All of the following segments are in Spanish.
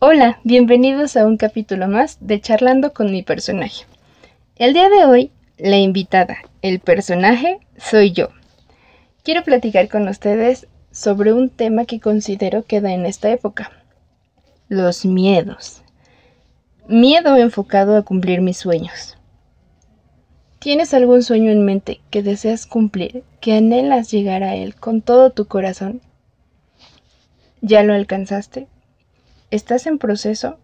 Hola, bienvenidos a un capítulo más de Charlando con mi personaje. El día de hoy, la invitada, el personaje, soy yo. Quiero platicar con ustedes sobre un tema que considero que da en esta época. Los miedos. Miedo enfocado a cumplir mis sueños. ¿Tienes algún sueño en mente que deseas cumplir, que anhelas llegar a él con todo tu corazón? ¿Ya lo alcanzaste? ¿Estás en proceso?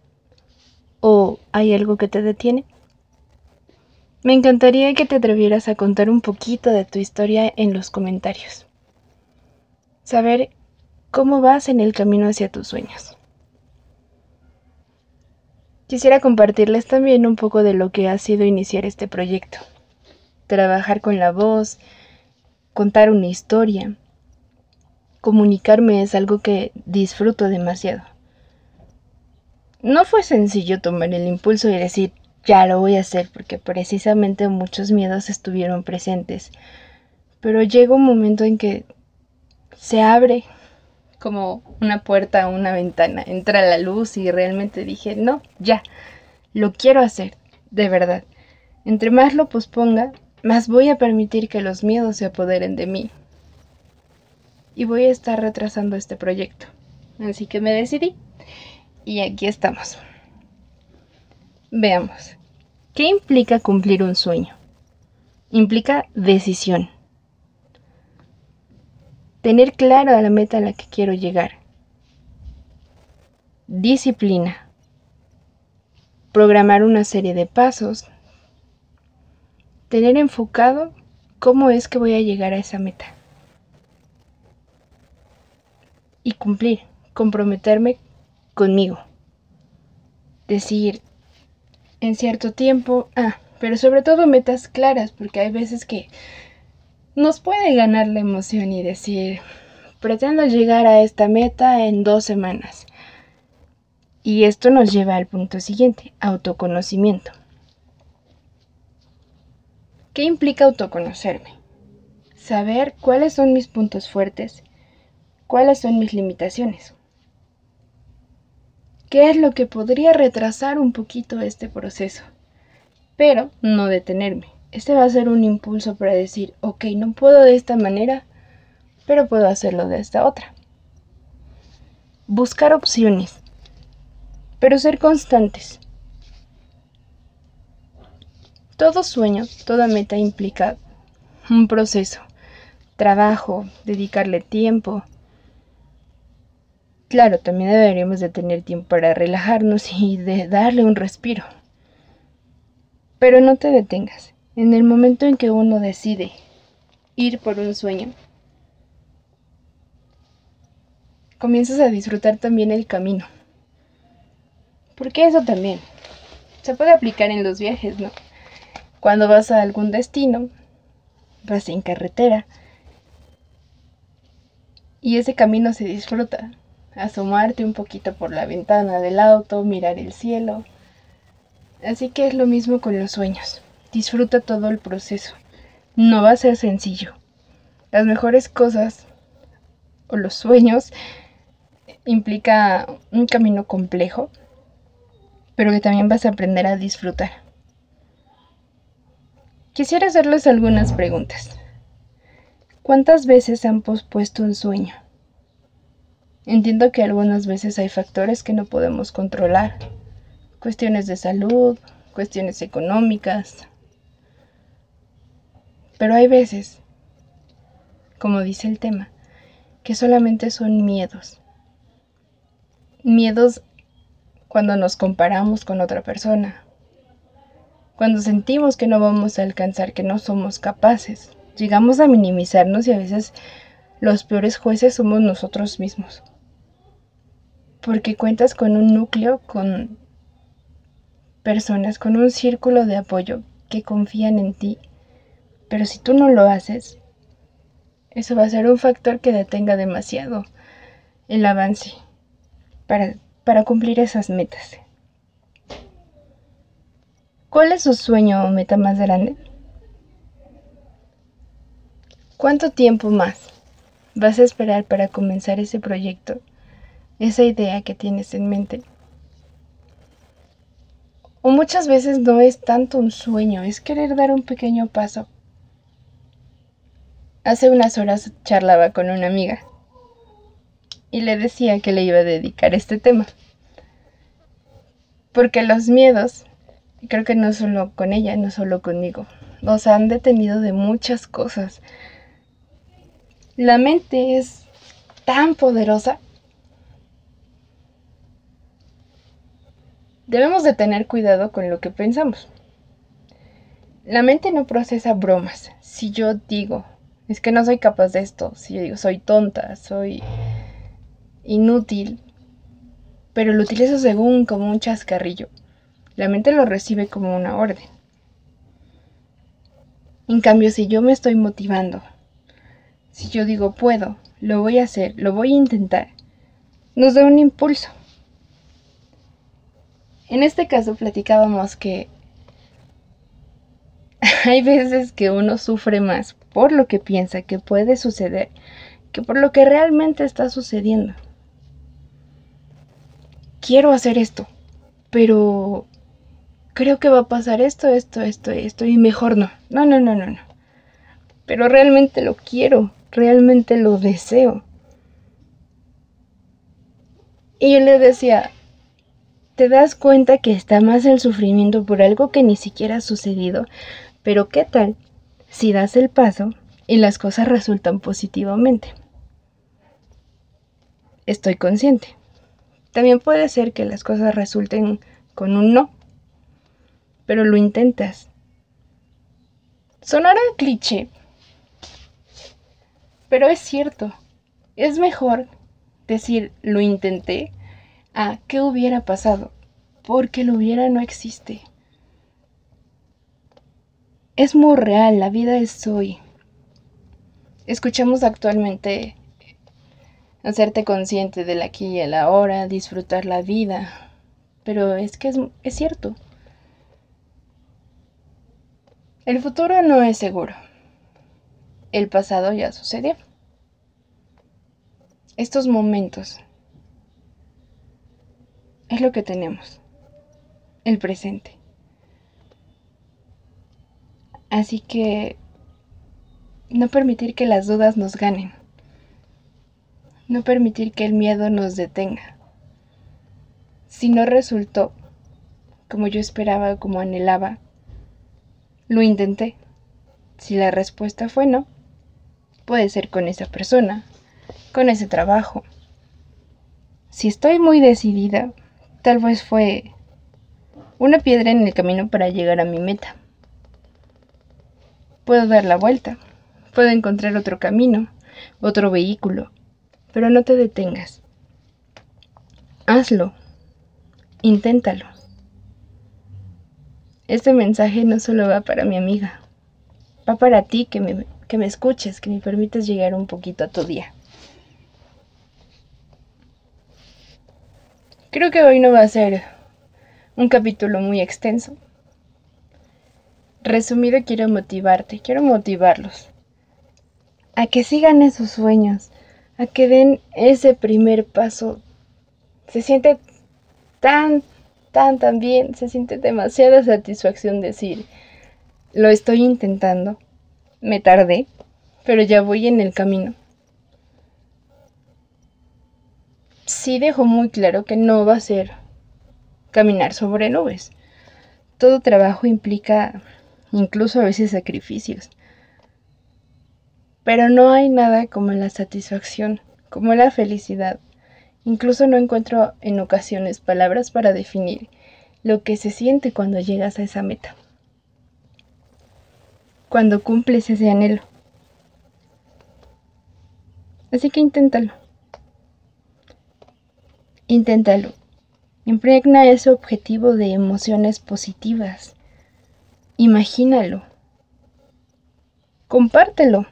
¿O hay algo que te detiene? Me encantaría que te atrevieras a contar un poquito de tu historia en los comentarios. Saber cómo vas en el camino hacia tus sueños. Quisiera compartirles también un poco de lo que ha sido iniciar este proyecto. Trabajar con la voz, contar una historia. Comunicarme es algo que disfruto demasiado. No fue sencillo tomar el impulso y decir, ya lo voy a hacer, porque precisamente muchos miedos estuvieron presentes. Pero llega un momento en que se abre como una puerta o una ventana, entra la luz y realmente dije, no, ya, lo quiero hacer, de verdad. Entre más lo posponga, más voy a permitir que los miedos se apoderen de mí. Y voy a estar retrasando este proyecto. Así que me decidí y aquí estamos. Veamos. ¿Qué implica cumplir un sueño? Implica decisión. Tener claro la meta a la que quiero llegar. Disciplina. Programar una serie de pasos. Tener enfocado cómo es que voy a llegar a esa meta. Y cumplir, comprometerme conmigo. Decir, en cierto tiempo, ah, pero sobre todo metas claras, porque hay veces que nos puede ganar la emoción y decir, pretendo llegar a esta meta en dos semanas. Y esto nos lleva al punto siguiente, autoconocimiento. ¿Qué implica autoconocerme? Saber cuáles son mis puntos fuertes, cuáles son mis limitaciones. ¿Qué es lo que podría retrasar un poquito este proceso? Pero no detenerme. Este va a ser un impulso para decir, ok, no puedo de esta manera, pero puedo hacerlo de esta otra. Buscar opciones, pero ser constantes. Todo sueño, toda meta implica un proceso, trabajo, dedicarle tiempo, Claro, también deberíamos de tener tiempo para relajarnos y de darle un respiro. Pero no te detengas. En el momento en que uno decide ir por un sueño, comienzas a disfrutar también el camino. Porque eso también se puede aplicar en los viajes, ¿no? Cuando vas a algún destino, vas en carretera y ese camino se disfruta asomarte un poquito por la ventana del auto, mirar el cielo. Así que es lo mismo con los sueños. Disfruta todo el proceso. No va a ser sencillo. Las mejores cosas o los sueños implica un camino complejo, pero que también vas a aprender a disfrutar. Quisiera hacerles algunas preguntas. ¿Cuántas veces han pospuesto un sueño? Entiendo que algunas veces hay factores que no podemos controlar, cuestiones de salud, cuestiones económicas, pero hay veces, como dice el tema, que solamente son miedos. Miedos cuando nos comparamos con otra persona, cuando sentimos que no vamos a alcanzar, que no somos capaces. Llegamos a minimizarnos y a veces los peores jueces somos nosotros mismos porque cuentas con un núcleo, con personas, con un círculo de apoyo que confían en ti. Pero si tú no lo haces, eso va a ser un factor que detenga demasiado el avance para, para cumplir esas metas. ¿Cuál es su sueño o meta más grande? ¿Cuánto tiempo más vas a esperar para comenzar ese proyecto? Esa idea que tienes en mente O muchas veces no es tanto un sueño, es querer dar un pequeño paso. Hace unas horas charlaba con una amiga y le decía que le iba a dedicar este tema. Porque los miedos, creo que no solo con ella, no solo conmigo, nos han detenido de muchas cosas. La mente es tan poderosa. Debemos de tener cuidado con lo que pensamos. La mente no procesa bromas. Si yo digo, es que no soy capaz de esto, si yo digo, soy tonta, soy inútil, pero lo utilizo según como un chascarrillo. La mente lo recibe como una orden. En cambio, si yo me estoy motivando, si yo digo puedo, lo voy a hacer, lo voy a intentar, nos da un impulso. En este caso platicábamos que hay veces que uno sufre más por lo que piensa que puede suceder que por lo que realmente está sucediendo quiero hacer esto, pero creo que va a pasar esto, esto, esto, esto, y mejor no. No, no, no, no, no. Pero realmente lo quiero, realmente lo deseo. Y yo le decía, te das cuenta que está más el sufrimiento por algo que ni siquiera ha sucedido, pero ¿qué tal si das el paso y las cosas resultan positivamente? Estoy consciente. También puede ser que las cosas resulten con un no, pero lo intentas. Sonará cliché, pero es cierto. Es mejor decir lo intenté a qué hubiera pasado, porque lo hubiera no existe. Es muy real, la vida es hoy. Escuchamos actualmente hacerte consciente del aquí y el ahora, disfrutar la vida. Pero es que es, es cierto. El futuro no es seguro. El pasado ya sucedió. Estos momentos es lo que tenemos. El presente. Así que no permitir que las dudas nos ganen. No permitir que el miedo nos detenga. Si no resultó como yo esperaba, como anhelaba, lo intenté. Si la respuesta fue no, puede ser con esa persona, con ese trabajo. Si estoy muy decidida, tal vez fue una piedra en el camino para llegar a mi meta. Puedo dar la vuelta, puedo encontrar otro camino, otro vehículo, pero no te detengas. Hazlo. Inténtalo. Este mensaje no solo va para mi amiga, va para ti que me, que me escuches, que me permites llegar un poquito a tu día. Creo que hoy no va a ser un capítulo muy extenso. Resumido, quiero motivarte, quiero motivarlos a que sigan esos sueños, a que den ese primer paso. Se siente tan, tan, tan bien, se siente demasiada satisfacción decir, lo estoy intentando, me tardé, pero ya voy en el camino. Sí dejo muy claro que no va a ser caminar sobre nubes. Todo trabajo implica incluso a veces sacrificios. Pero no hay nada como la satisfacción, como la felicidad. Incluso no encuentro en ocasiones palabras para definir lo que se siente cuando llegas a esa meta. Cuando cumples ese anhelo. Así que inténtalo. Inténtalo. Impregna ese objetivo de emociones positivas. Imagínalo. Compártelo.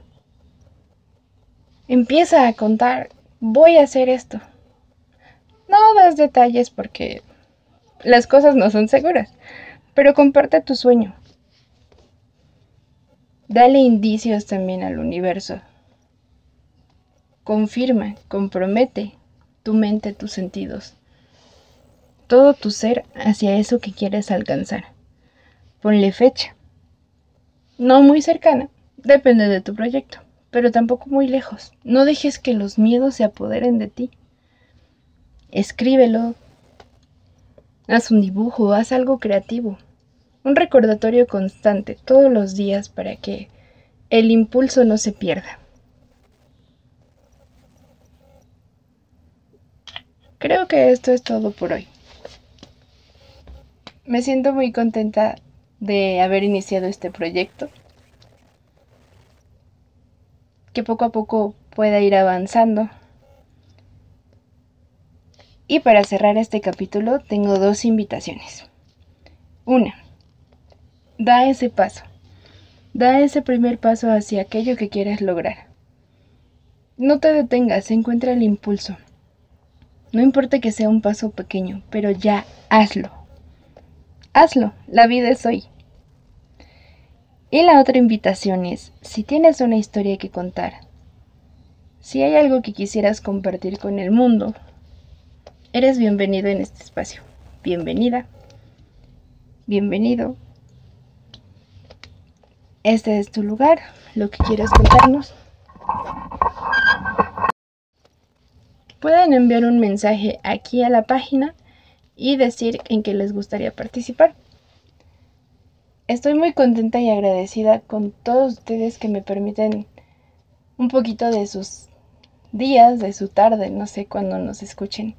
Empieza a contar, voy a hacer esto. No das detalles porque las cosas no son seguras, pero comparte tu sueño. Dale indicios también al universo. Confirma, compromete tu mente, tus sentidos. todo tu ser hacia eso que quieres alcanzar. Ponle fecha. No muy cercana, depende de tu proyecto, pero tampoco muy lejos. No dejes que los miedos se apoderen de ti. Escríbelo. Haz un dibujo, haz algo creativo. Un recordatorio constante todos los días para que el impulso no se pierda. Creo que esto es todo por hoy. Me siento muy contenta de haber iniciado este proyecto. Que poco a poco pueda ir avanzando. Y para cerrar este capítulo tengo dos invitaciones. Una, da ese paso. Da ese primer paso hacia aquello que quieres lograr. No te detengas, encuentra el impulso. No importa que sea un paso pequeño, pero ya hazlo. Hazlo, la vida es hoy. Y la otra invitación es, si tienes una historia que contar, si hay algo que quisieras compartir con el mundo, eres bienvenido en este espacio. Bienvenida. Bienvenido. Este es tu lugar, lo que quieres contarnos. Pueden enviar un mensaje aquí a la página y decir en qué les gustaría participar. Estoy muy contenta y agradecida con todos ustedes que me permiten un poquito de sus días, de su tarde, no sé cuándo nos escuchen.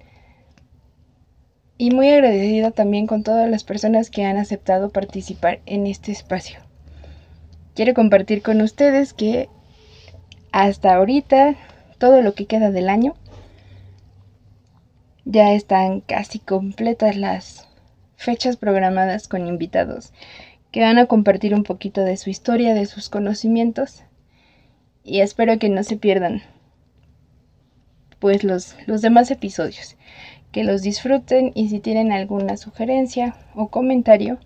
Y muy agradecida también con todas las personas que han aceptado participar en este espacio. Quiero compartir con ustedes que hasta ahorita, todo lo que queda del año, ya están casi completas las fechas programadas con invitados que van a compartir un poquito de su historia, de sus conocimientos. Y espero que no se pierdan pues los, los demás episodios, que los disfruten y si tienen alguna sugerencia o comentario,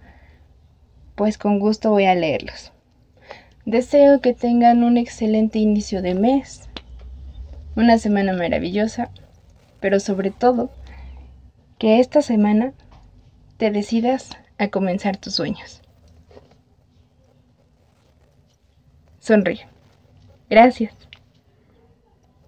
pues con gusto voy a leerlos. Deseo que tengan un excelente inicio de mes, una semana maravillosa pero sobre todo que esta semana te decidas a comenzar tus sueños. Sonríe. Gracias.